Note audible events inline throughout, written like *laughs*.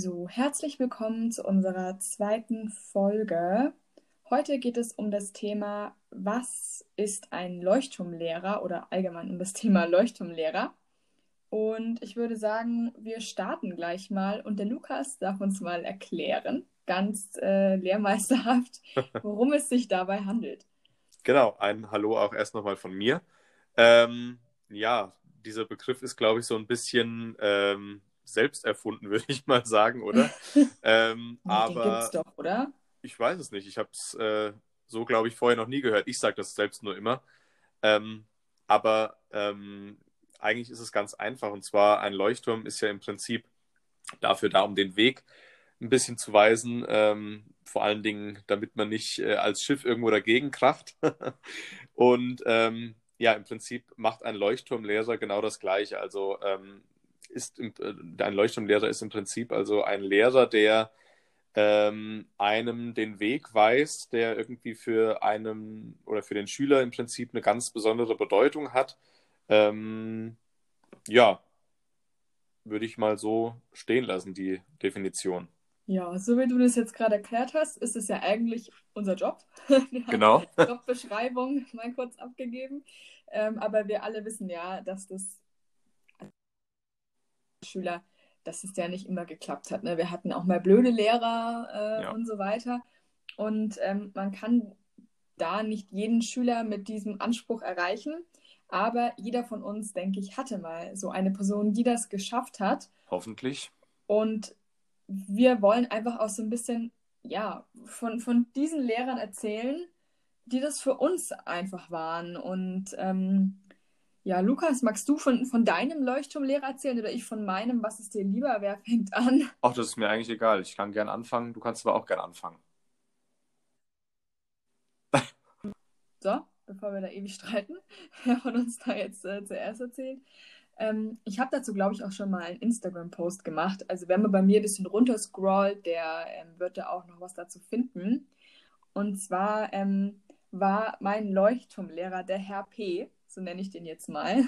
So, herzlich willkommen zu unserer zweiten Folge. Heute geht es um das Thema, was ist ein Leuchtturmlehrer oder allgemein um das Thema Leuchtturmlehrer. Und ich würde sagen, wir starten gleich mal und der Lukas darf uns mal erklären, ganz äh, lehrmeisterhaft, *laughs* worum es sich dabei handelt. Genau, ein Hallo auch erst nochmal von mir. Ähm, ja, dieser Begriff ist, glaube ich, so ein bisschen ähm, selbst erfunden, würde ich mal sagen, oder? *laughs* ähm, Den aber gibt's doch, oder? ich weiß es nicht. Ich habe es äh, so, glaube ich, vorher noch nie gehört. Ich sage das selbst nur immer. Ähm, aber ähm, eigentlich ist es ganz einfach. Und zwar, ein Leuchtturm ist ja im Prinzip dafür da, um den Weg ein bisschen zu weisen. Ähm, vor allen Dingen, damit man nicht äh, als Schiff irgendwo dagegen kracht. *laughs* Und ähm, ja, im Prinzip macht ein Leuchtturmlehrer genau das Gleiche. Also ähm, ist äh, ein Leuchtturmlehrer ist im Prinzip also ein Lehrer, der ähm, einem den Weg weist, der irgendwie für einen oder für den Schüler im Prinzip eine ganz besondere Bedeutung hat. Ähm, ja, würde ich mal so stehen lassen, die Definition. Ja, so wie du das jetzt gerade erklärt hast, ist es ja eigentlich unser Job. *laughs* Wir Genau. *laughs* Jobbeschreibung mal kurz abgegeben. Ähm, aber wir alle wissen ja, dass das Schüler, dass es ja nicht immer geklappt hat. Ne? Wir hatten auch mal blöde Lehrer äh, Ja. und so weiter. Und ähm, man kann da nicht jeden Schüler mit diesem Anspruch erreichen. Aber jeder von uns, denke ich, hatte mal so eine Person, die das geschafft hat. Hoffentlich. Und wir wollen einfach auch so ein bisschen, ja, von, von diesen Lehrern erzählen, die das für uns einfach waren. Und ähm, ja, Lukas, magst du von, von deinem Leuchtturmlehrer erzählen oder ich von meinem? Was ist dir lieber? Wer *laughs* fängt an? Auch das ist mir eigentlich egal. Ich kann gern anfangen. Du kannst aber auch gern anfangen. *laughs* So, bevor wir da ewig streiten, *laughs* wer von uns da jetzt äh, zuerst erzählt. Ähm, ich habe dazu, glaube ich, auch schon mal einen Instagram-Post gemacht. Also wenn man bei mir ein bisschen runterscrollt, der ähm, wird da auch noch was dazu finden. Und zwar ähm, war mein Leuchtturmlehrer der Herr P., so nenne ich den jetzt mal.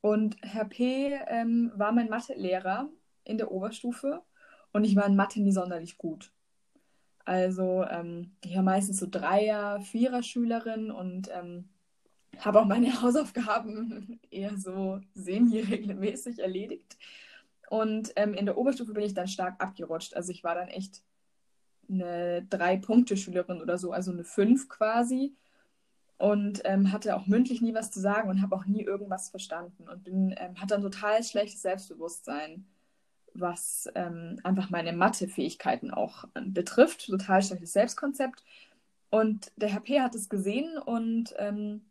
Und Herr P. Ähm, war mein Mathelehrer in der Oberstufe und ich war in Mathe nie sonderlich gut. Also ähm, ich war meistens so Dreier-, Vierer-Schülerin und ähm, habe auch meine *laughs* Hausaufgaben eher so semi-regelmäßig erledigt. Und ähm, in der Oberstufe bin ich dann stark abgerutscht. Also ich war dann echt eine Drei-Punkte-Schülerin oder so, also eine Fünf quasi. Und ähm, hatte auch mündlich nie was zu sagen und habe auch nie irgendwas verstanden und bin, ähm, hatte ein total schlechtes Selbstbewusstsein, was ähm, einfach meine Mathe-Fähigkeiten auch äh, betrifft. Total schlechtes Selbstkonzept. Und der Herr P. hat es gesehen und ähm,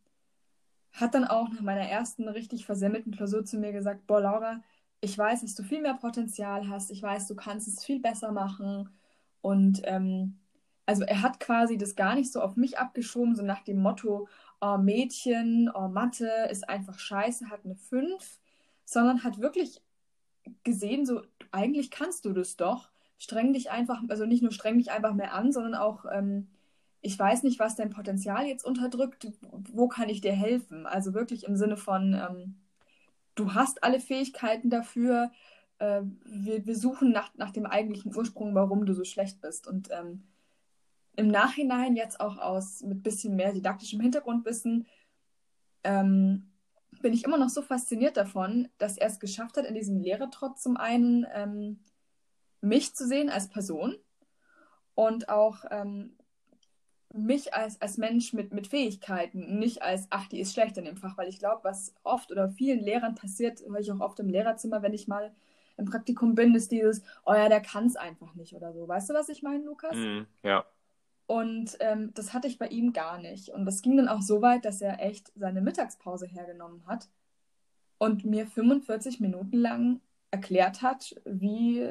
hat dann auch nach meiner ersten richtig versemmelten Klausur zu mir gesagt, boah, Laura, ich weiß, dass du viel mehr Potenzial hast, ich weiß, du kannst es viel besser machen. Und ähm, also er hat quasi das gar nicht so auf mich abgeschoben, so nach dem Motto, oh Mädchen, oh Mathe ist einfach scheiße, hat eine 5, sondern hat wirklich gesehen, so eigentlich kannst du das doch. Streng dich einfach, also nicht nur streng dich einfach mehr an, sondern auch, ähm, ich weiß nicht, was dein Potenzial jetzt unterdrückt, wo kann ich dir helfen? Also wirklich im Sinne von, ähm, du hast alle Fähigkeiten dafür, äh, wir, wir suchen nach, nach dem eigentlichen Ursprung, warum du so schlecht bist. Und ähm, im Nachhinein jetzt auch aus mit bisschen mehr didaktischem Hintergrundwissen ähm, bin ich immer noch so fasziniert davon, dass er es geschafft hat, in diesem Lehrertrotz zum einen ähm, mich zu sehen als Person und auch ähm, mich als, als Mensch mit, mit Fähigkeiten, nicht als, ach, die ist schlecht in dem Fach, weil ich glaube, was oft oder vielen Lehrern passiert, höre ich auch oft im Lehrerzimmer, wenn ich mal im Praktikum bin, ist dieses, oh ja, der kann es einfach nicht oder so. Weißt du, was ich meine, Lukas? Mhm, ja. Und ähm, das hatte ich bei ihm gar nicht. Und das ging dann auch so weit, dass er echt seine Mittagspause hergenommen hat und mir 45 Minuten lang erklärt hat, wie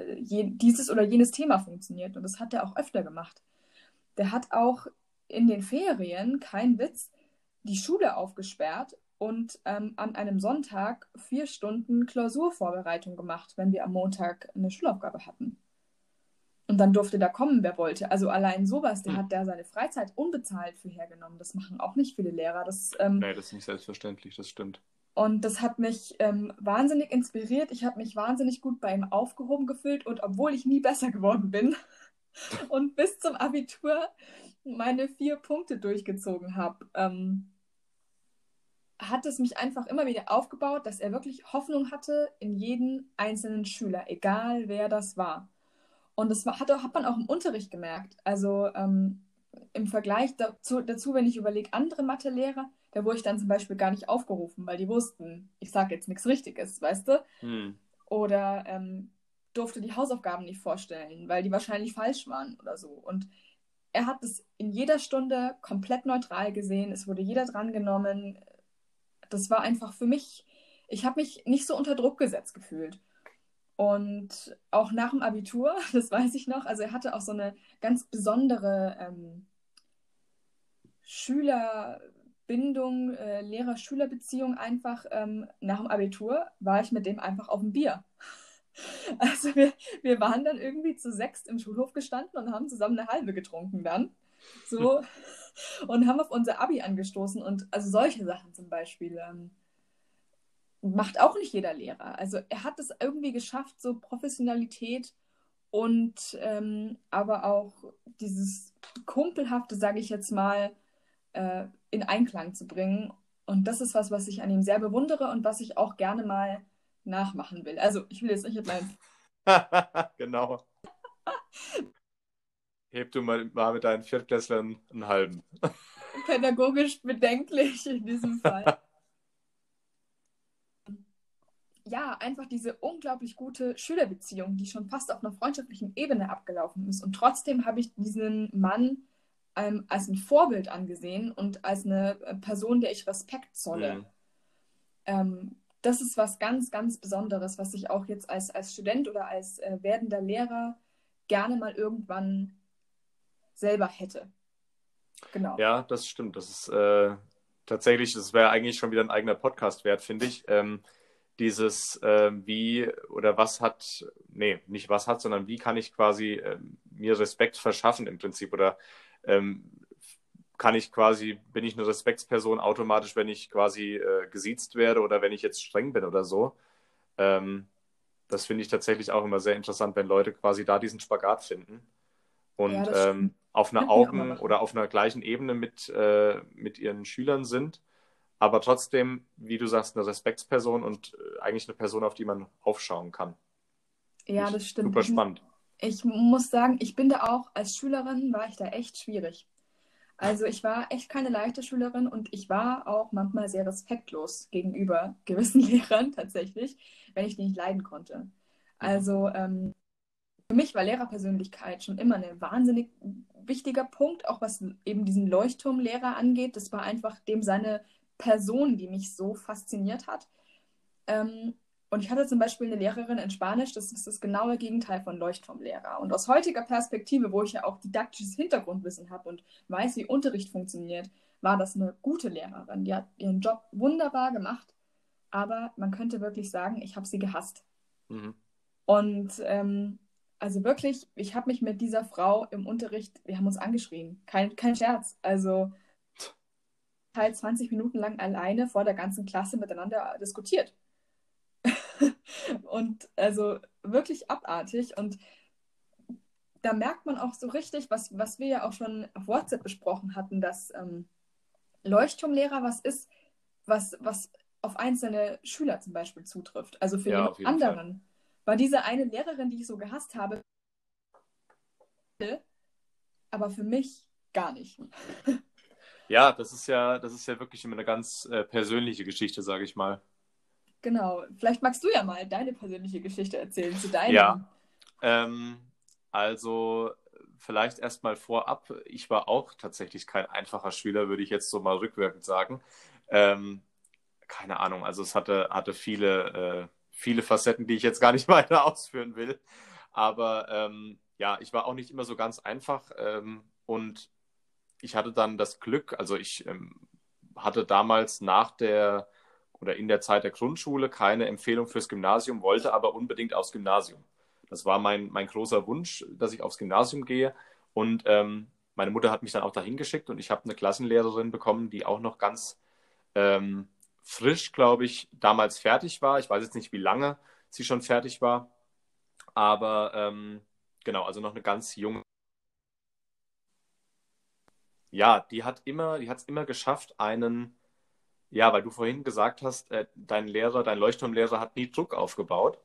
dieses oder jenes Thema funktioniert. Und das hat er auch öfter gemacht. Der hat auch in den Ferien, kein Witz, die Schule aufgesperrt und ähm, an einem Sonntag vier Stunden Klausurvorbereitung gemacht, wenn wir am Montag eine Schulaufgabe hatten. Und dann durfte da kommen, wer wollte. Also allein sowas, der Hm. hat da seine Freizeit unbezahlt für hergenommen. Das machen auch nicht viele Lehrer. Das, ähm, Nee, das ist nicht selbstverständlich, das stimmt. Und das hat mich ähm, wahnsinnig inspiriert. Ich habe mich wahnsinnig gut bei ihm aufgehoben gefühlt. Und obwohl ich nie besser geworden bin *laughs* und bis zum Abitur meine vier Punkte durchgezogen habe, ähm, hat es mich einfach immer wieder aufgebaut, dass er wirklich Hoffnung hatte in jeden einzelnen Schüler, egal wer das war. Und das hat, hat man auch im Unterricht gemerkt. Also ähm, im Vergleich dazu, dazu wenn ich überlege, andere Mathelehrer, da wurde ich dann zum Beispiel gar nicht aufgerufen, weil die wussten, ich sage jetzt nichts Richtiges, weißt du? Hm. Oder ähm, durfte die Hausaufgaben nicht vorstellen, weil die wahrscheinlich falsch waren oder so. Und er hat es in jeder Stunde komplett neutral gesehen, es wurde jeder drangenommen. Das war einfach für mich, ich habe mich nicht so unter Druck gesetzt gefühlt. Und auch nach dem Abitur, *laughs* das weiß ich noch, also er hatte auch so eine ganz besondere ähm, Schülerbindung, äh, Lehrer-Schüler-Beziehung einfach. Ähm, nach dem Abitur war ich mit dem einfach auf dem Bier. *laughs* Also wir, wir waren dann irgendwie zu sechst im Schulhof gestanden und haben zusammen eine halbe getrunken dann. So. *laughs* und haben auf unser Abi angestoßen und also solche Sachen zum Beispiel. Ähm, macht auch nicht jeder Lehrer. Also er hat es irgendwie geschafft, so Professionalität und ähm, aber auch dieses Kumpelhafte, sage ich jetzt mal, äh, in Einklang zu bringen. Und das ist was, was ich an ihm sehr bewundere und was ich auch gerne mal nachmachen will. Also ich will jetzt nicht mit meinem... *laughs* genau. *laughs* Heb du mal, mal mit deinen Viertklässlern einen halben. Pädagogisch bedenklich in diesem *laughs* Fall. Ja, einfach diese unglaublich gute Schülerbeziehung, die schon fast auf einer freundschaftlichen Ebene abgelaufen ist. Und trotzdem habe ich diesen Mann ähm, als ein Vorbild angesehen und als eine äh, Person, der ich Respekt zolle. Mhm. Ähm, das ist was ganz, ganz Besonderes, was ich auch jetzt als, als Student oder als äh, werdender Lehrer gerne mal irgendwann selber hätte. Genau. Ja, das stimmt. Das ist äh, tatsächlich, das wäre eigentlich schon wieder ein eigener Podcast wert, finde ich. Ähm, dieses äh, wie oder was hat, nee, nicht was hat, sondern wie kann ich quasi äh, mir Respekt verschaffen im Prinzip oder ähm, kann ich quasi, bin ich eine Respektsperson automatisch, wenn ich quasi äh, gesiezt werde oder wenn ich jetzt streng bin oder so. Ähm, das finde ich tatsächlich auch immer sehr interessant, wenn Leute quasi da diesen Spagat finden und ja, ähm, auf einer Augen- oder auf einer gleichen Ebene mit, äh, mit ihren Schülern sind aber trotzdem, wie du sagst, eine Respektsperson und äh, eigentlich eine Person, auf die man aufschauen kann. Ja, das stimmt. Super spannend. Ich muss sagen, ich bin da auch, als Schülerin war ich da echt schwierig. Also ich war echt keine leichte Schülerin und ich war auch manchmal sehr respektlos gegenüber *laughs* gewissen Lehrern tatsächlich, wenn ich die nicht leiden konnte. Also ähm, für mich war Lehrerpersönlichkeit schon immer ein wahnsinnig wichtiger Punkt, auch was eben diesen Leuchtturmlehrer angeht. Das war einfach dem seine Person, die mich so fasziniert hat. Ähm, und ich hatte zum Beispiel eine Lehrerin in Spanisch, das ist das genaue Gegenteil von Leuchtturmlehrer. Und aus heutiger Perspektive, wo ich ja auch didaktisches Hintergrundwissen habe und weiß, wie Unterricht funktioniert, war das eine gute Lehrerin. Die hat ihren Job wunderbar gemacht, aber man könnte wirklich sagen, ich habe sie gehasst. Mhm. Und ähm, also wirklich, ich habe mich mit dieser Frau im Unterricht, wir haben uns angeschrien. Kein, kein Scherz. Also halt 20 Minuten lang alleine vor der ganzen Klasse miteinander diskutiert. *laughs* und also wirklich abartig. Und da merkt man auch so richtig, was, was wir ja auch schon auf WhatsApp besprochen hatten, dass ähm, Leuchtturmlehrer was ist, was, was auf einzelne Schüler zum Beispiel zutrifft. Also für ja, den anderen. Fall. War diese eine Lehrerin, die ich so gehasst habe, aber für mich gar nicht. *laughs* Ja, das ist ja, das ist ja wirklich immer eine ganz äh, persönliche Geschichte, sage ich mal. Genau. Vielleicht magst du ja mal deine persönliche Geschichte erzählen zu deinem. Ja. Ähm, also vielleicht erstmal vorab, ich war auch tatsächlich kein einfacher Schüler, würde ich jetzt so mal rückwirkend sagen. Ähm, keine Ahnung, also es hatte, hatte viele, äh, viele Facetten, die ich jetzt gar nicht *laughs* weiter ausführen will. Aber ähm, ja, ich war auch nicht immer so ganz einfach ähm, und ich hatte dann das Glück, also ich ähm, hatte damals nach der oder in der Zeit der Grundschule keine Empfehlung fürs Gymnasium, wollte aber unbedingt aufs Gymnasium. Das war mein, mein großer Wunsch, dass ich aufs Gymnasium gehe. Und ähm, meine Mutter hat mich dann auch dahin geschickt und ich habe eine Klassenlehrerin bekommen, die auch noch ganz ähm, frisch, glaube ich, damals fertig war. Ich weiß jetzt nicht, wie lange sie schon fertig war. Aber ähm, genau, also noch eine ganz junge. Ja, die hat immer, die hat es immer geschafft, einen, ja, weil du vorhin gesagt hast, äh, dein Lehrer, dein Leuchtturmlehrer hat nie Druck aufgebaut.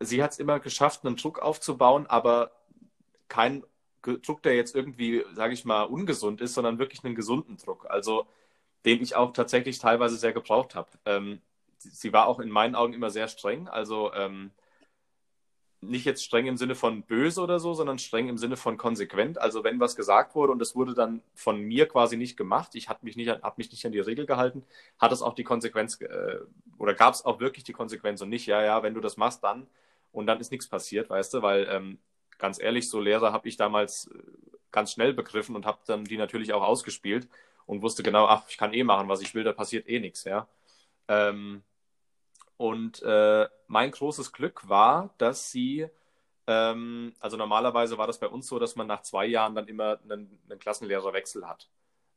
Sie hat es immer geschafft, einen Druck aufzubauen, aber kein Druck, der jetzt irgendwie, sage ich mal, ungesund ist, sondern wirklich einen gesunden Druck. Also den ich auch tatsächlich teilweise sehr gebraucht habe. Ähm, sie war auch in meinen Augen immer sehr streng. Also ähm, nicht jetzt streng im Sinne von böse oder so, sondern streng im Sinne von konsequent. Also wenn was gesagt wurde und es wurde dann von mir quasi nicht gemacht, ich habe mich nicht, hab mich nicht an die Regel gehalten, hat es auch die Konsequenz äh, oder gab es auch wirklich die Konsequenz und nicht, ja, ja, wenn du das machst, dann und dann ist nichts passiert, weißt du, weil ähm, ganz ehrlich, so Lehrer habe ich damals äh, ganz schnell begriffen und habe dann die natürlich auch ausgespielt und wusste genau, ach, ich kann eh machen, was ich will, da passiert eh nichts, ja. Ähm, und äh, mein großes Glück war, dass sie, ähm, also normalerweise war das bei uns so, dass man nach zwei Jahren dann immer einen, einen Klassenlehrerwechsel hat.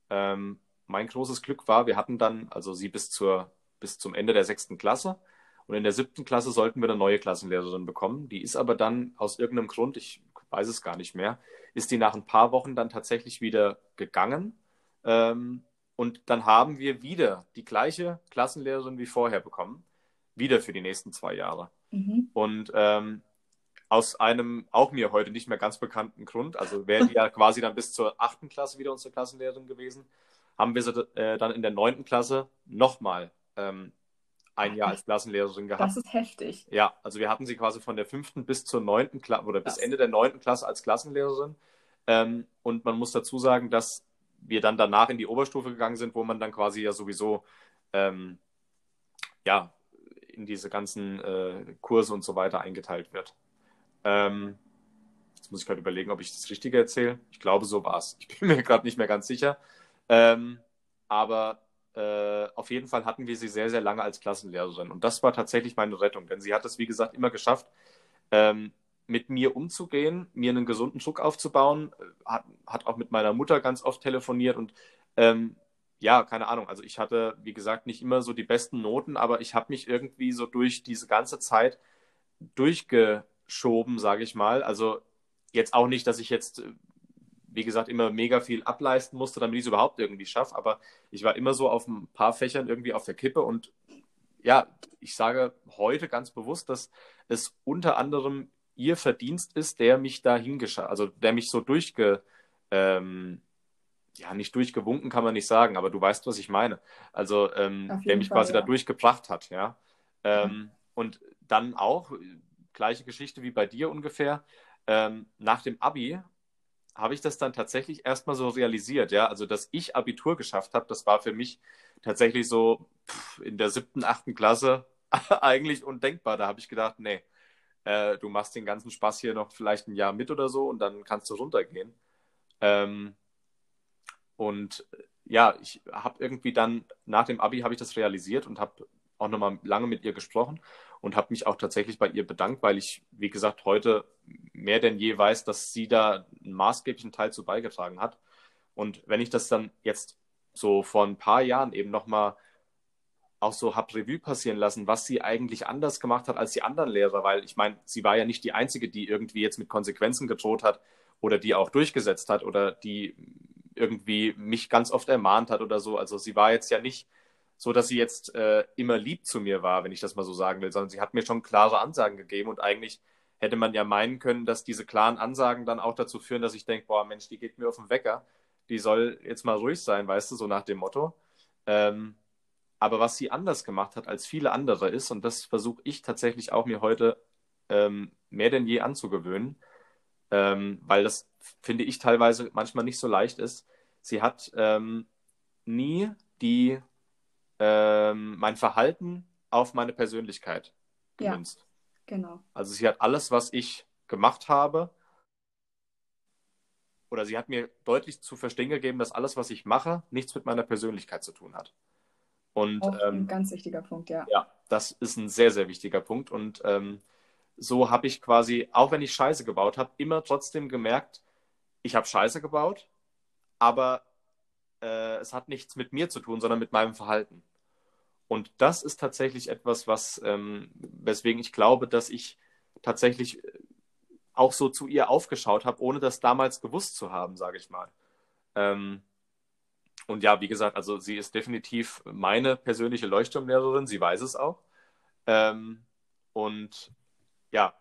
Ähm, mein großes Glück war, wir hatten dann, also sie bis, zur, bis zum Ende der sechsten Klasse. Und in der siebten Klasse sollten wir eine neue Klassenlehrerin bekommen. Die ist aber dann aus irgendeinem Grund, ich weiß es gar nicht mehr, ist die nach ein paar Wochen dann tatsächlich wieder gegangen ähm, und dann haben wir wieder die gleiche Klassenlehrerin wie vorher bekommen, wieder für die nächsten zwei Jahre. Mhm. Und ähm, aus einem auch mir heute nicht mehr ganz bekannten Grund, also wäre die ja *laughs* quasi dann bis zur achten Klasse wieder unsere Klassenlehrerin gewesen, haben wir sie äh, dann in der neunten Klasse nochmal ähm, ein Jahr als Klassenlehrerin gehabt. Das ist heftig. Ja, also wir hatten sie quasi von der fünften bis zur neunten Klasse oder bis Ende der neunten Klasse als Klassenlehrerin. Ähm, und man muss dazu sagen, dass wir dann danach in die Oberstufe gegangen sind, wo man dann quasi ja sowieso ähm, ja, in diese ganzen äh, Kurse und so weiter eingeteilt wird. Ähm, jetzt muss ich gerade überlegen, ob ich das Richtige erzähle. Ich glaube, so war es. Ich bin *laughs* mir gerade nicht mehr ganz sicher. Ähm, aber äh, auf jeden Fall hatten wir sie sehr, sehr lange als Klassenlehrerin. Und das war tatsächlich meine Rettung, denn sie hat es, wie gesagt, immer geschafft, ähm, mit mir umzugehen, mir einen gesunden Druck aufzubauen, äh, hat, hat auch mit meiner Mutter ganz oft telefoniert und ähm, ja, keine Ahnung. Also ich hatte, wie gesagt, nicht immer so die besten Noten, aber ich habe mich irgendwie so durch diese ganze Zeit durchgeschoben, sage ich mal. Also jetzt auch nicht, dass ich jetzt, äh, wie gesagt, immer mega viel ableisten musste, damit ich es überhaupt irgendwie schaffe, aber ich war immer so auf ein paar Fächern irgendwie auf der Kippe und ja, ich sage heute ganz bewusst, dass es unter anderem ihr Verdienst ist, der mich da hingeschafft, also der mich so durchge, ähm, ja, nicht durchgewunken kann man nicht sagen, aber du weißt, was ich meine. Also, ähm, der mich Fall, quasi ja. da durchgebracht hat, ja. Ähm, mhm. Und dann auch, gleiche Geschichte wie bei dir ungefähr, ähm, nach dem Abi habe ich das dann tatsächlich erstmal so realisiert, ja. Also, dass ich Abitur geschafft habe, das war für mich tatsächlich so pff, in der siebten, achten Klasse *laughs* eigentlich undenkbar. Da habe ich gedacht, nee, äh, du machst den ganzen Spaß hier noch vielleicht ein Jahr mit oder so und dann kannst du runtergehen. Ähm, und ja, ich habe irgendwie dann nach dem Abi habe ich das realisiert und habe auch nochmal lange mit ihr gesprochen und habe mich auch tatsächlich bei ihr bedankt, weil ich, wie gesagt, heute mehr denn je weiß, dass sie da einen maßgeblichen Teil zu beigetragen hat. Und wenn ich das dann jetzt so vor ein paar Jahren eben nochmal auch so hab Revue passieren lassen, was sie eigentlich anders gemacht hat als die anderen Lehrer, weil ich meine, sie war ja nicht die Einzige, die irgendwie jetzt mit Konsequenzen gedroht hat oder die auch durchgesetzt hat oder die irgendwie mich ganz oft ermahnt hat oder so. Also sie war jetzt ja nicht so, dass sie jetzt äh, immer lieb zu mir war, wenn ich das mal so sagen will, sondern sie hat mir schon klare Ansagen gegeben und eigentlich hätte man ja meinen können, dass diese klaren Ansagen dann auch dazu führen, dass ich denke, boah Mensch, die geht mir auf den Wecker, die soll jetzt mal ruhig sein, weißt du, so nach dem Motto. Ähm, aber was sie anders gemacht hat als viele andere ist, und das versuche ich tatsächlich auch mir heute ähm, mehr denn je anzugewöhnen, ähm, weil das finde ich teilweise manchmal nicht so leicht ist. Sie hat ähm, nie die ähm, mein Verhalten auf meine Persönlichkeit gemünzt. Ja, genau. Also sie hat alles, was ich gemacht habe, oder sie hat mir deutlich zu verstehen gegeben, dass alles, was ich mache, nichts mit meiner Persönlichkeit zu tun hat. Und, Auch ein ähm, ganz wichtiger Punkt, ja. Ja, das ist ein sehr, sehr wichtiger Punkt. Und ähm, so habe ich quasi, auch wenn ich Scheiße gebaut habe, immer trotzdem gemerkt, ich habe Scheiße gebaut, aber äh, es hat nichts mit mir zu tun, sondern mit meinem Verhalten. Und das ist tatsächlich etwas, was, ähm, weswegen ich glaube, dass ich tatsächlich auch so zu ihr aufgeschaut habe, ohne das damals gewusst zu haben, sage ich mal. Ähm, und ja, wie gesagt, also sie ist definitiv meine persönliche Leuchtturmlehrerin, sie weiß es auch. Ähm, und ja,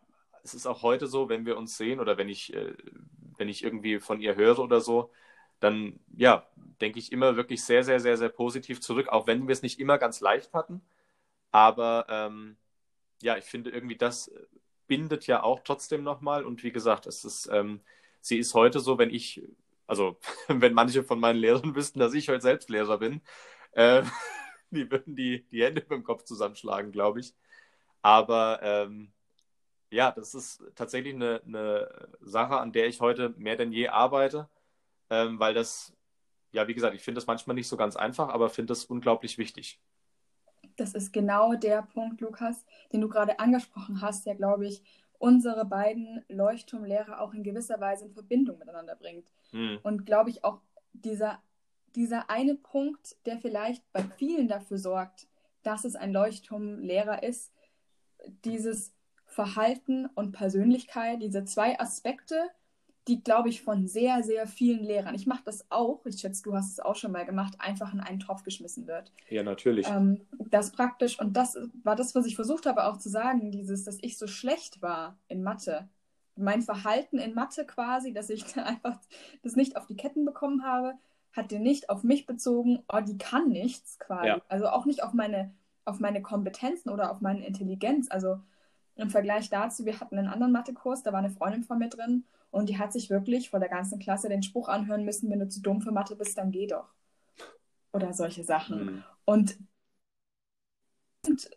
es ist auch heute so, wenn wir uns sehen oder wenn ich, äh, wenn ich irgendwie von ihr höre oder so, dann ja, denke ich immer wirklich sehr, sehr, sehr, sehr positiv zurück, auch wenn wir es nicht immer ganz leicht hatten. Aber ähm, ja, ich finde irgendwie, das bindet ja auch trotzdem nochmal. Und wie gesagt, es ist, ähm, sie ist heute so, wenn ich, also *laughs* wenn manche von meinen Lehrern wüssten, dass ich heute selbst Lehrer bin, äh, *laughs* die würden die, die Hände beim Kopf zusammenschlagen, glaube ich. Aber ähm, ja, das ist tatsächlich eine, eine Sache, an der ich heute mehr denn je arbeite, ähm, weil das, ja, wie gesagt, ich finde das manchmal nicht so ganz einfach, aber finde das unglaublich wichtig. Das ist genau der Punkt, Lukas, den du gerade angesprochen hast, der, glaube ich, unsere beiden Leuchtturmlehrer auch in gewisser Weise in Verbindung miteinander bringt. Hm. Und glaube ich auch dieser, dieser eine Punkt, der vielleicht bei vielen dafür sorgt, dass es ein Leuchtturmlehrer ist, dieses Verhalten und Persönlichkeit, diese zwei Aspekte, die, glaube ich, von sehr, sehr vielen Lehrern, ich mache das auch, ich schätze, du hast es auch schon mal gemacht, einfach in einen Topf geschmissen wird. Ja, natürlich. Ähm, das praktisch, und das war das, was ich versucht habe auch zu sagen, dieses, dass ich so schlecht war in Mathe. Mein Verhalten in Mathe quasi, dass ich einfach das nicht auf die Ketten bekommen habe, hat den nicht auf mich bezogen, oh, die kann nichts quasi. Ja. Also auch nicht auf meine, auf meine Kompetenzen oder auf meine Intelligenz. Also im Vergleich dazu, wir hatten einen anderen Mathekurs, da war eine Freundin von mir drin und die hat sich wirklich vor der ganzen Klasse den Spruch anhören müssen, wenn du zu dumm für Mathe bist, dann geh doch. Oder solche Sachen. Mhm. Und, und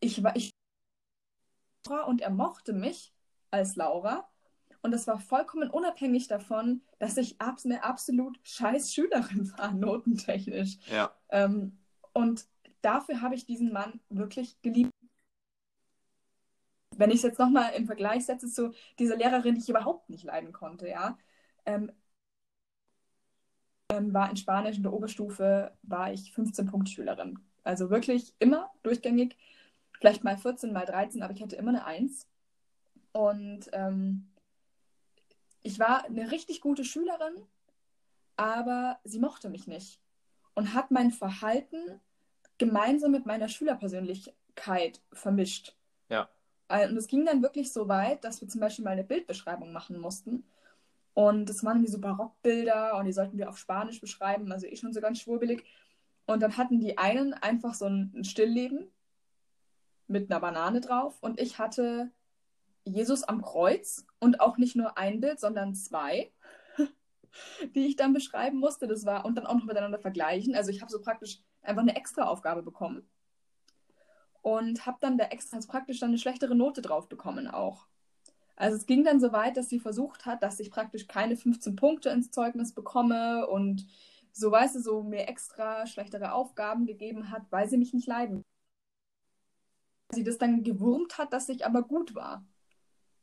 ich war, ich und er mochte mich als Laura. Und das war vollkommen unabhängig davon, dass ich eine absolut scheiß Schülerin war, *laughs* notentechnisch. Ja. Ähm, und dafür habe ich diesen Mann wirklich geliebt wenn ich es jetzt nochmal im Vergleich setze zu dieser Lehrerin, die ich überhaupt nicht leiden konnte, ja, ähm, ähm, war in Spanisch in der Oberstufe, war ich 15-Punkt-Schülerin. Also wirklich immer durchgängig, vielleicht mal 14, mal 13, aber ich hatte immer eine 1. Und ähm, ich war eine richtig gute Schülerin, aber sie mochte mich nicht und hat mein Verhalten gemeinsam mit meiner Schülerpersönlichkeit vermischt. Ja. Äh, und es ging dann wirklich so weit, dass wir zum Beispiel mal eine Bildbeschreibung machen mussten. Und das waren wie so Barockbilder und die sollten wir auf Spanisch beschreiben, also eh schon so ganz schwurbelig. Und dann hatten die einen einfach so ein Stillleben mit einer Banane drauf und ich hatte Jesus am Kreuz und auch nicht nur ein Bild, sondern zwei, *laughs* die ich dann beschreiben musste. Das war und dann auch noch miteinander vergleichen. Also ich habe so praktisch einfach eine extra Aufgabe bekommen und habe dann da extra praktisch dann eine schlechtere Note drauf bekommen auch. Also es ging dann so weit, dass sie versucht hat, dass ich praktisch keine 15 Punkte ins Zeugnis bekomme und so, weißt du, so mir extra schlechtere Aufgaben gegeben hat, weil sie mich nicht leiden. Sie das dann gewurmt hat, dass ich aber gut war.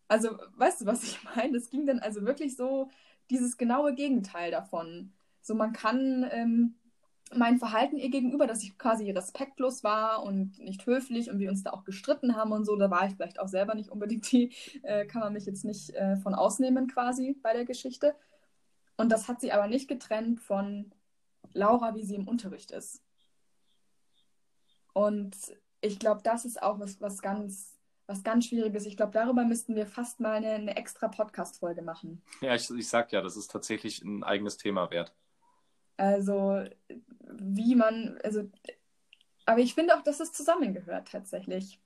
Also, weißt du, was ich meine? Es ging dann also wirklich so dieses genaue Gegenteil davon. So, man kann ähm, mein Verhalten ihr gegenüber, dass ich quasi respektlos war und nicht höflich und wir uns da auch gestritten haben und so, da war ich vielleicht auch selber nicht unbedingt die, äh, kann man mich jetzt nicht äh, von ausnehmen quasi bei der Geschichte. Und das hat sie aber nicht getrennt von Laura, wie sie im Unterricht ist. Und ich glaube, das ist auch was, was ganz, was ganz Schwieriges. Ich glaube, darüber müssten wir fast mal eine, eine extra Podcast-Folge machen. Ja, ich, ich sag ja, das ist tatsächlich ein eigenes Thema wert. Also, wie man, also, aber ich finde auch, dass es zusammengehört tatsächlich.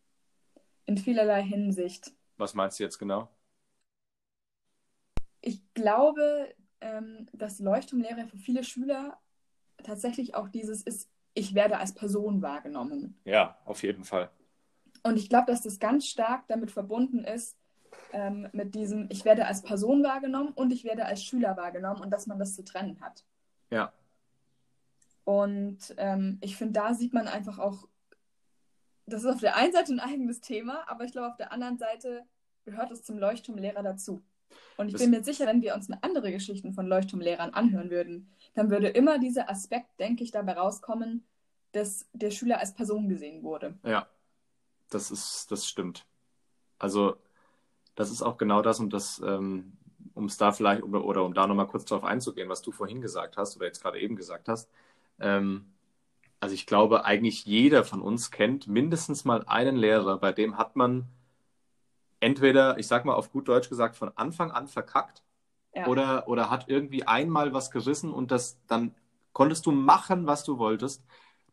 In vielerlei Hinsicht. Was meinst du jetzt genau? Ich glaube, ähm, dass Leuchtturmlehre für viele Schüler tatsächlich auch dieses ist, ich werde als Person wahrgenommen. Ja, auf jeden Fall. Und ich glaube, dass das ganz stark damit verbunden ist, ähm, mit diesem, ich werde als Person wahrgenommen und ich werde als Schüler wahrgenommen und dass man das zu trennen hat. Ja. Und ähm, ich finde, da sieht man einfach auch, das ist auf der einen Seite ein eigenes Thema, aber ich glaube, auf der anderen Seite gehört es zum Leuchtturmlehrer dazu. Und ich das bin mir sicher, wenn wir uns andere Geschichten von Leuchtturmlehrern anhören würden, dann würde immer dieser Aspekt, denke ich, dabei rauskommen, dass der Schüler als Person gesehen wurde. Ja, das ist, das stimmt. Also, das ist auch genau das und das, ähm, um es da vielleicht, oder, oder um da nochmal kurz drauf einzugehen, was du vorhin gesagt hast oder jetzt gerade eben gesagt hast. Ähm, also ich glaube, eigentlich jeder von uns kennt mindestens mal einen Lehrer, bei dem hat man entweder, ich sag mal auf gut Deutsch gesagt, von Anfang an verkackt ja. oder, oder hat irgendwie einmal was gerissen und das dann konntest du machen, was du wolltest.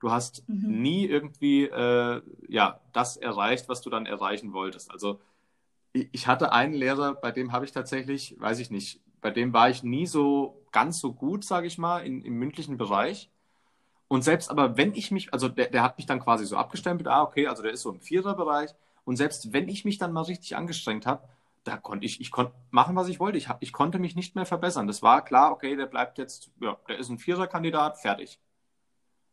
Du hast mhm. nie irgendwie äh, ja, das erreicht, was du dann erreichen wolltest. Also ich hatte einen Lehrer, bei dem habe ich tatsächlich, weiß ich nicht, bei dem war ich nie so ganz so gut, sage ich mal, in, im mündlichen Bereich. Und selbst aber, wenn ich mich, also der, der hat mich dann quasi so abgestempelt, ah, okay, also der ist so im Viererbereich. Und selbst wenn ich mich dann mal richtig angestrengt habe, da konnte ich, ich konnte machen, was ich wollte. Ich, hab, ich konnte mich nicht mehr verbessern. Das war klar, okay, der bleibt jetzt, ja, der ist ein Viererkandidat, fertig.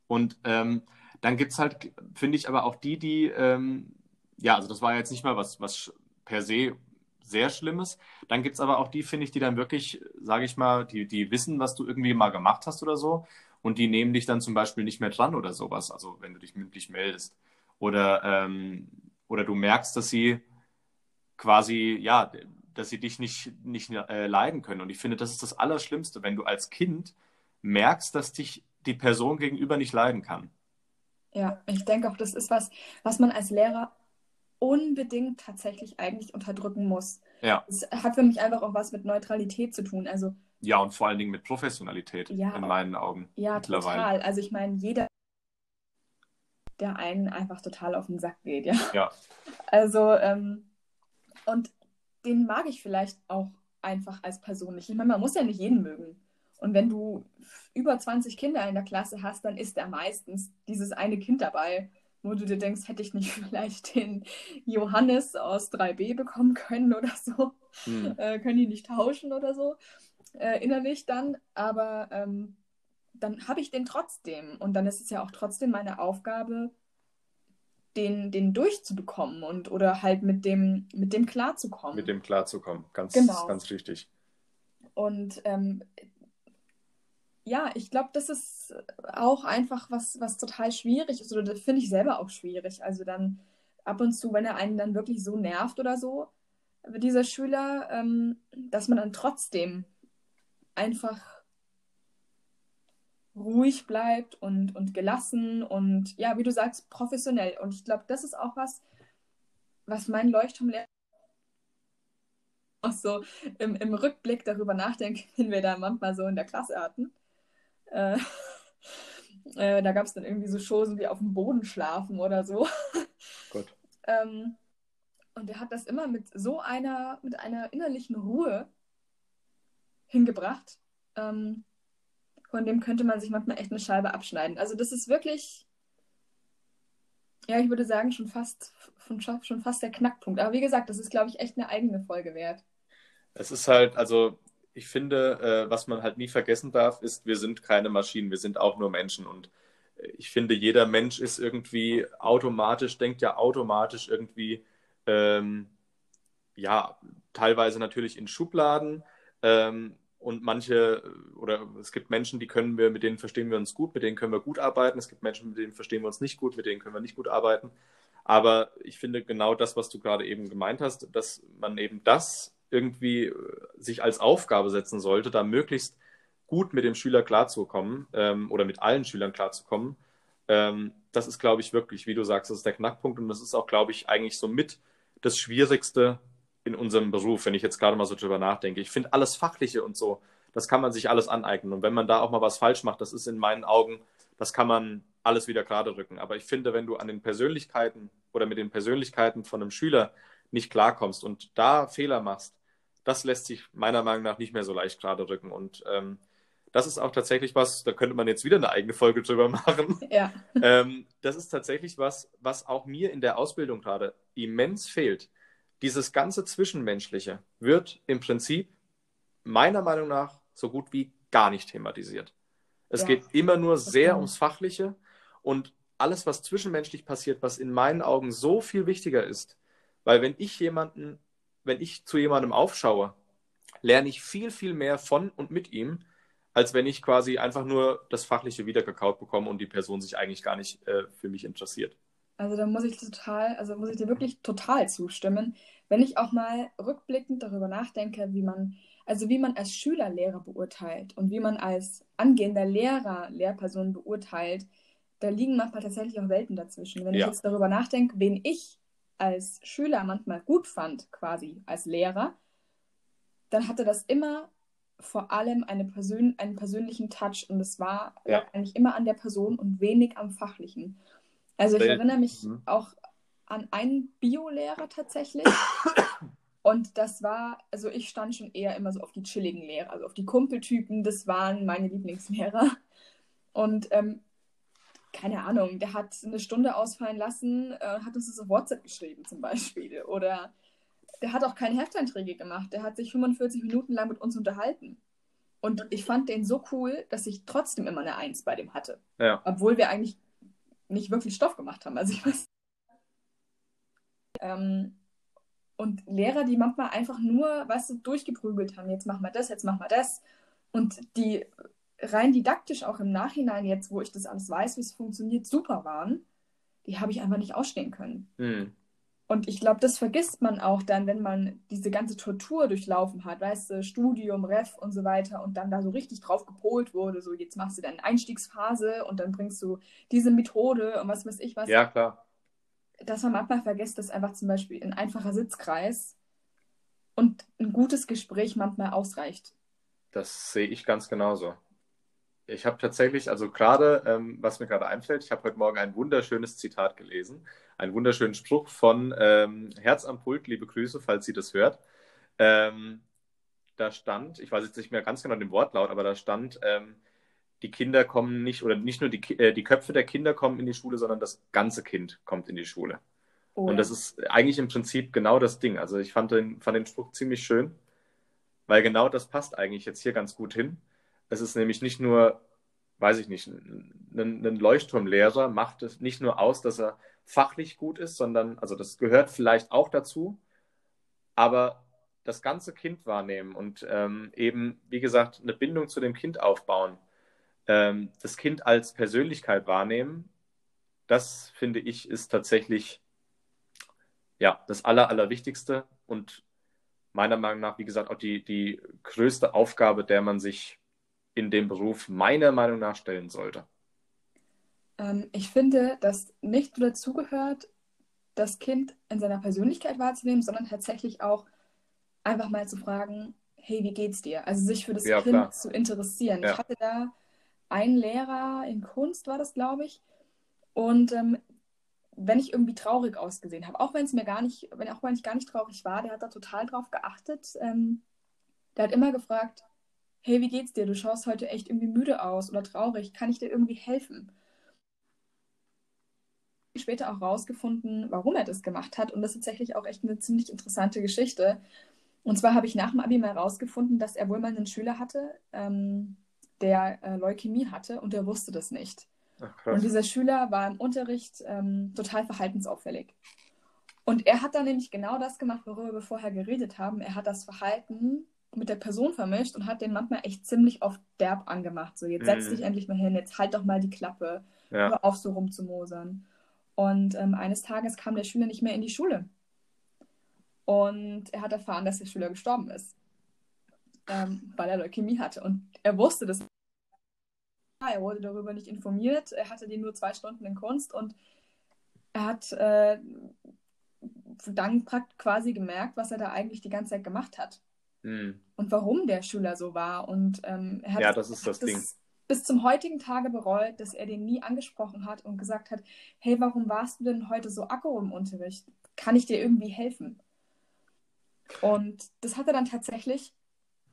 Und ähm, dann gibt es halt, finde ich, aber auch die, die, ähm, ja, also das war jetzt nicht mal was, was per se sehr Schlimmes. Dann gibt es aber auch die, finde ich, die dann wirklich, sage ich mal, die, die wissen, was du irgendwie mal gemacht hast oder so. Und die nehmen dich dann zum Beispiel nicht mehr dran oder sowas, also wenn du dich mündlich meldest. Oder, ähm, oder du merkst, dass sie quasi, ja, dass sie dich nicht, nicht äh, leiden können. Und ich finde, das ist das Allerschlimmste, wenn du als Kind merkst, dass dich die Person gegenüber nicht leiden kann. Ja, ich denke auch, das ist was, was man als Lehrer unbedingt tatsächlich eigentlich unterdrücken muss. Ja. Es hat für mich einfach auch was mit Neutralität zu tun. Also ja, und vor allen Dingen mit Professionalität ja, in meinen Augen. Ja, total. Also ich meine, jeder, der einen einfach total auf den Sack geht, ja. Ja. Also, ähm, und den mag ich vielleicht auch einfach als Person nicht. Ich meine, man muss ja nicht jeden mögen. Und wenn du über 20 Kinder in der Klasse hast, dann ist da meistens dieses eine Kind dabei, wo du dir denkst, hätte ich nicht *laughs* vielleicht den Johannes aus 3b bekommen können oder so. Hm. Äh, können die nicht tauschen oder so äh, innerlich dann, aber ähm, dann habe ich den trotzdem. Und dann ist es ja auch trotzdem meine Aufgabe, den, den durchzubekommen und oder halt mit dem, mit dem klarzukommen. Mit dem klarzukommen, ganz, genau. ganz richtig. Und ähm, ja, ich glaube, das ist auch einfach was, was total schwierig ist. Oder das finde ich selber auch schwierig. Also dann ab und zu, wenn er einen dann wirklich so nervt oder so, dieser Schüler, ähm, dass man dann trotzdem einfach ruhig bleibt und, und gelassen und ja, wie du sagst, professionell. Und ich glaube, das ist auch was, was mein Leuchtturmlehrer auch so im, im Rückblick darüber nachdenken, *laughs* wenn wir da manchmal so in der Klasse hatten. Äh, *laughs* äh, da gab es dann irgendwie so Chosen wie auf dem Boden schlafen oder so. *laughs* Gut. ähm, und er hat das immer mit so einer, mit einer innerlichen Ruhe hingebracht. Ähm, von dem könnte man sich manchmal echt eine Scheibe abschneiden. Also das ist wirklich, ja, ich würde sagen, schon fast, schon fast der Knackpunkt. Aber wie gesagt, das ist, glaube ich, echt eine eigene Folge wert. Es ist halt, also ich finde, äh, was man halt nie vergessen darf, ist, wir sind keine Maschinen, wir sind auch nur Menschen. Und äh, ich finde, jeder Mensch ist irgendwie automatisch, denkt ja automatisch irgendwie, ähm, ja, teilweise natürlich in Schubladen, ähm, und manche, oder es gibt Menschen, die können wir, mit denen verstehen wir uns gut, mit denen können wir gut arbeiten. Es gibt Menschen, mit denen verstehen wir uns nicht gut, mit denen können wir nicht gut arbeiten. Aber ich finde genau das, was du gerade eben gemeint hast, dass man eben das irgendwie äh, sich als Aufgabe setzen sollte, da möglichst gut mit dem Schüler klarzukommen ähm, oder mit allen Schülern klarzukommen. Ähm, das ist, glaube ich, wirklich, wie du sagst, das ist der Knackpunkt und das ist auch, glaube ich, eigentlich so mit das Schwierigste, in unserem Beruf, wenn ich jetzt gerade mal so drüber nachdenke. Ich finde alles Fachliche und so, das kann man sich alles aneignen. Und wenn man da auch mal was falsch macht, das ist in meinen Augen, das kann man alles wieder gerade rücken. Aber ich finde, wenn du an den Persönlichkeiten oder mit den Persönlichkeiten von einem Schüler nicht klarkommst und da Fehler machst, das lässt sich meiner Meinung nach nicht mehr so leicht gerade rücken. Und ähm, das ist auch tatsächlich was, da könnte man jetzt wieder eine eigene Folge drüber *laughs* machen. Ja. ähm, das ist tatsächlich was, was auch mir in der Ausbildung gerade immens fehlt dieses ganze Zwischenmenschliche wird im Prinzip meiner Meinung nach so gut wie gar nicht thematisiert. Es ja. geht immer nur sehr okay. ums Fachliche und alles, was zwischenmenschlich passiert, was in meinen Augen so viel wichtiger ist. Weil wenn ich jemanden, wenn ich zu jemandem aufschaue, lerne ich viel, viel mehr von und mit ihm, als wenn ich quasi einfach nur das Fachliche wiedergekaut bekomme und die Person sich eigentlich gar nicht äh, für mich interessiert. Also da muss ich total, also muss ich dir wirklich total zustimmen. Wenn ich auch mal rückblickend darüber nachdenke, wie man, also wie man als Schüler Lehrer beurteilt und wie man als angehender Lehrer Lehrperson beurteilt, da liegen manchmal tatsächlich auch Welten dazwischen. Wenn ja. ich jetzt darüber nachdenke, wen ich als Schüler manchmal gut fand, quasi als Lehrer, dann hatte das immer vor allem eine Persön einen persönlichen Touch und es war ja. eigentlich immer an der Person und wenig am Fachlichen. Also ich erinnere mich mhm. auch an einen Biolehrer tatsächlich. Und das war, also ich stand schon eher immer so auf die chilligen Lehrer, also auf die Kumpeltypen, das waren meine Lieblingslehrer. Und ähm, keine Ahnung, der hat eine Stunde ausfallen lassen, äh, hat uns das auf WhatsApp geschrieben zum Beispiel. Oder der hat auch keine Hefteinträge gemacht, der hat sich 45 Minuten lang mit uns unterhalten. Und ich fand den so cool, dass ich trotzdem immer eine Eins bei dem hatte. Ja. Obwohl wir eigentlich nicht wirklich Stoff gemacht haben. Also ich weiß. Ähm, und Lehrer, die manchmal einfach nur, weißt du, durchgeprügelt haben, jetzt machen wir das, jetzt machen wir das. Und die rein didaktisch auch im Nachhinein, jetzt wo ich das alles weiß, wie es funktioniert, super waren, die habe ich einfach nicht ausstehen können. Mhm. Und ich glaube, das vergisst man auch dann, wenn man diese ganze Tortur durchlaufen hat, weißt du, Studium, Ref und so weiter und dann da so richtig drauf gepolt wurde, so jetzt machst du deine Einstiegsphase und dann bringst du diese Methode und was weiß ich was. Ja, klar. Dass man manchmal vergisst, dass einfach zum Beispiel ein einfacher Sitzkreis und ein gutes Gespräch manchmal ausreicht. Das sehe ich ganz genauso. Ich habe tatsächlich, also gerade, ähm, was mir gerade einfällt, ich habe heute Morgen ein wunderschönes Zitat gelesen einen wunderschönen Spruch von ähm, Herz am Pult, liebe Grüße, falls sie das hört. Ähm, da stand, ich weiß jetzt nicht mehr ganz genau den Wortlaut, aber da stand, ähm, die Kinder kommen nicht, oder nicht nur die, äh, die Köpfe der Kinder kommen in die Schule, sondern das ganze Kind kommt in die Schule. Oh, Und das ist eigentlich im Prinzip genau das Ding. Also ich fand den, fand den Spruch ziemlich schön, weil genau das passt eigentlich jetzt hier ganz gut hin. Es ist nämlich nicht nur, weiß ich nicht, ein, ein Leuchtturmlehrer macht es nicht nur aus, dass er fachlich gut ist, sondern, also das gehört vielleicht auch dazu, aber das ganze Kind wahrnehmen und ähm, eben, wie gesagt, eine Bindung zu dem Kind aufbauen, ähm, das Kind als Persönlichkeit wahrnehmen, das finde ich ist tatsächlich ja das Aller, Allerwichtigste und meiner Meinung nach, wie gesagt, auch die, die größte Aufgabe, der man sich in dem Beruf meiner Meinung nach stellen sollte. Ähm, ich finde, dass nicht nur dazugehört, das Kind in seiner Persönlichkeit wahrzunehmen, sondern tatsächlich auch einfach mal zu fragen, hey, wie geht's dir? Also sich für das ja, Kind klar. zu interessieren. Ja. Ich hatte da einen Lehrer in Kunst, war das, glaube ich. Und ähm, wenn ich irgendwie traurig ausgesehen habe, auch wenn es mir gar nicht, wenn auch wenn ich gar nicht traurig war, der hat da total drauf geachtet. Ähm, der hat immer gefragt, hey, wie geht's dir? Du schaust heute echt irgendwie müde aus oder traurig. Kann ich dir irgendwie helfen? später auch rausgefunden, warum er das gemacht hat. Und das ist tatsächlich auch echt eine ziemlich interessante Geschichte. Und zwar habe ich nach dem Abi mal rausgefunden, dass er wohl mal einen Schüler hatte, ähm, der äh, Leukämie hatte und der wusste das nicht. Ach, und dieser Schüler war im Unterricht ähm, total verhaltensauffällig. Und er hat dann nämlich genau das gemacht, worüber wir vorher geredet haben. Er hat das Verhalten mit der Person vermischt und hat den manchmal echt ziemlich oft derb angemacht. So, jetzt setz mhm. dich endlich mal hin, jetzt halt doch mal die Klappe, ja. hör auf so rumzumosern. Und ähm, eines Tages kam der Schüler nicht mehr in die Schule. Und er hat erfahren, dass der Schüler gestorben ist, ähm, weil er Leukämie hatte. Und er wusste das. Er wurde darüber nicht informiert. Er hatte die nur zwei Stunden in Kunst und er hat äh, dann quasi gemerkt, was er da eigentlich die ganze Zeit gemacht hat. Mhm. Und warum der Schüler so war. Und ähm, er hat ja, das ist das, das Ding bis zum heutigen Tage bereut, dass er den nie angesprochen hat und gesagt hat, hey, warum warst du denn heute so aggro im Unterricht? Kann ich dir irgendwie helfen? Und das hat er dann tatsächlich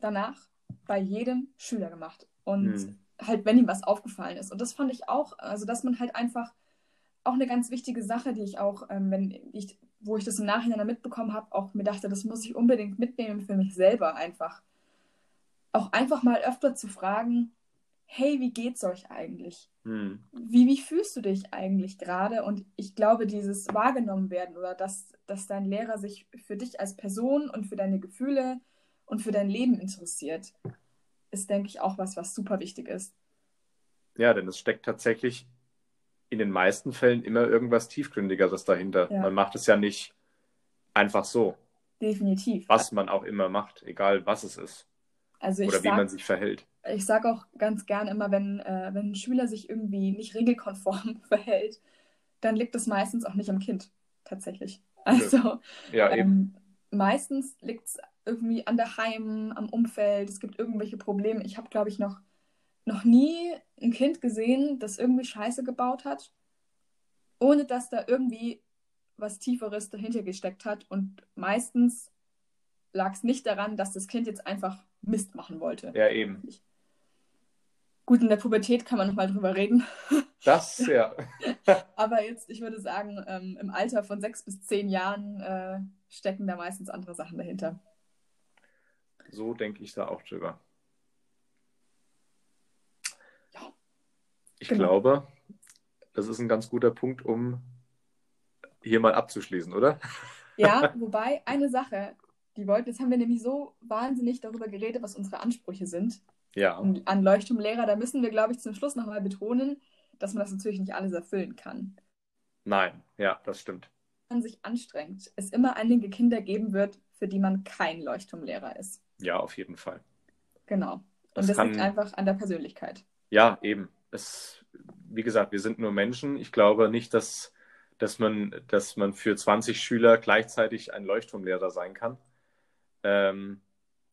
danach bei jedem Schüler gemacht. Und hm. halt, wenn ihm was aufgefallen ist. Und das fand ich auch, also dass man halt einfach auch eine ganz wichtige Sache, die ich auch, ähm, wenn ich, wo ich das im Nachhinein dann mitbekommen habe, auch mir dachte, das muss ich unbedingt mitnehmen für mich selber einfach. Auch einfach mal öfter zu fragen, hey, wie geht's euch eigentlich? Hm. Wie, wie fühlst du dich eigentlich gerade? Und ich glaube, dieses wahrgenommen werden oder dass, dass dein Lehrer sich für dich als Person und für deine Gefühle und für dein Leben interessiert, ist, denke ich, auch was, was super wichtig ist. Ja, denn es steckt tatsächlich in den meisten Fällen immer irgendwas Tiefgründigeres dahinter. Ja. Man macht es ja nicht einfach so, Definitiv. was man auch immer macht, egal was es ist Also oder wie sag, man sich verhält. ich sage auch ganz gern immer, wenn, äh, wenn ein Schüler sich irgendwie nicht regelkonform *laughs* verhält, dann liegt es meistens auch nicht am Kind, tatsächlich. Also Ja, ähm, meistens liegt es irgendwie an der Heim, am Umfeld, es gibt irgendwelche Probleme. Ich habe, glaube ich, noch, noch nie ein Kind gesehen, das irgendwie Scheiße gebaut hat, ohne dass da irgendwie was Tieferes dahinter gesteckt hat. Und meistens lag es nicht daran, dass das Kind jetzt einfach Mist machen wollte. Ja, eben. Gut, in der Pubertät kann man nochmal drüber reden. *laughs* Das, ja. *laughs* Aber jetzt, ich würde sagen, ähm, im Alter von sechs bis zehn Jahren äh, stecken da meistens andere Sachen dahinter. So denke ich da auch drüber. Ich Genau. glaube, das ist ein ganz guter Punkt, um hier mal abzuschließen, oder? Ja, *laughs* wobei eine Sache, die wollten, jetzt haben wir nämlich so wahnsinnig darüber geredet, was unsere Ansprüche sind. Ja, Und an Leuchtturmlehrer, da müssen wir, glaube ich, zum Schluss nochmal betonen, dass man das natürlich nicht alles erfüllen kann. nein, ja, das stimmt. Wenn man sich anstrengt, es immer einige Kinder geben wird, für die man kein Leuchtturmlehrer ist. Ja, auf jeden Fall. Genau. Und Das das, kann- liegt einfach an der Persönlichkeit. Ja, eben. Es, wie gesagt, wir sind nur Menschen. Ich glaube nicht, dass, dass, man, dass man für 20 Schüler gleichzeitig ein Leuchtturmlehrer sein kann. Ähm,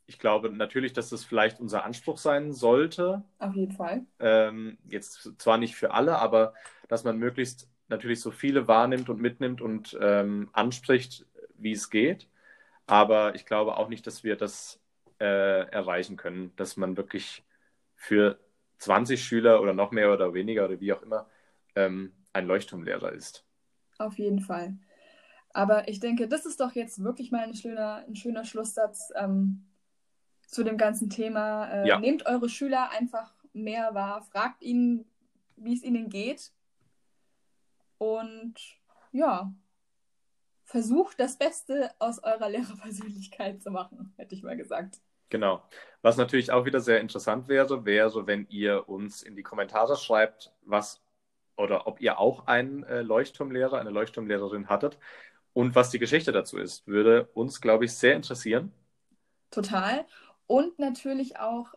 ich glaube natürlich, dass das vielleicht unser Anspruch sein sollte. Auf jeden Fall. Ähm, jetzt zwar nicht für alle, aber dass man möglichst natürlich so viele wahrnimmt und mitnimmt und ähm, anspricht, wie es geht. Aber ich glaube auch nicht, dass wir das äh, erreichen können, dass man wirklich für 20 Schüler oder noch mehr oder weniger oder wie auch immer ähm, ein Leuchtturmlehrer ist. Auf jeden Fall. Aber ich denke, das ist doch jetzt wirklich mal ein schöner, ein schöner Schlusssatz ähm, zu dem ganzen Thema. Äh, Ja. Nehmt eure Schüler einfach mehr wahr, fragt ihnen, wie es ihnen geht. Und ja, versucht das Beste aus eurer Lehrerpersönlichkeit zu machen, hätte ich mal gesagt. Genau. Was natürlich auch wieder sehr interessant wäre, wäre, wenn ihr uns in die Kommentare schreibt, was oder ob ihr auch einen äh, Leuchtturmlehrer, eine Leuchtturmlehrerin hattet und was die Geschichte dazu ist. Würde uns, glaube ich, sehr interessieren. Total. Und natürlich auch,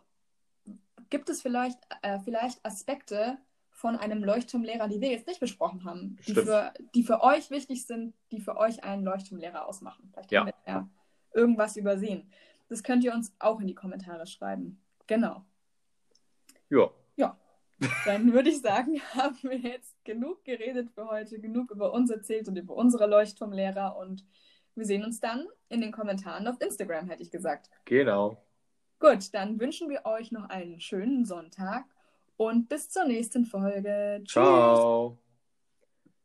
gibt es vielleicht, äh, vielleicht Aspekte von einem Leuchtturmlehrer, die wir jetzt nicht besprochen haben, die für, die für euch wichtig sind, die für euch einen Leuchtturmlehrer ausmachen. Vielleicht Ja. haben wir ja irgendwas übersehen. Das könnt ihr uns auch in die Kommentare schreiben. Genau. Ja, Dann würde ich sagen, *laughs* haben wir jetzt genug geredet für heute, genug über uns erzählt und über unsere Leuchtturmlehrer und wir sehen uns dann in den Kommentaren auf Instagram, hätte ich gesagt. genau. Gut, dann wünschen wir euch noch einen schönen Sonntag und bis zur nächsten Folge. Tschüss. Ciao.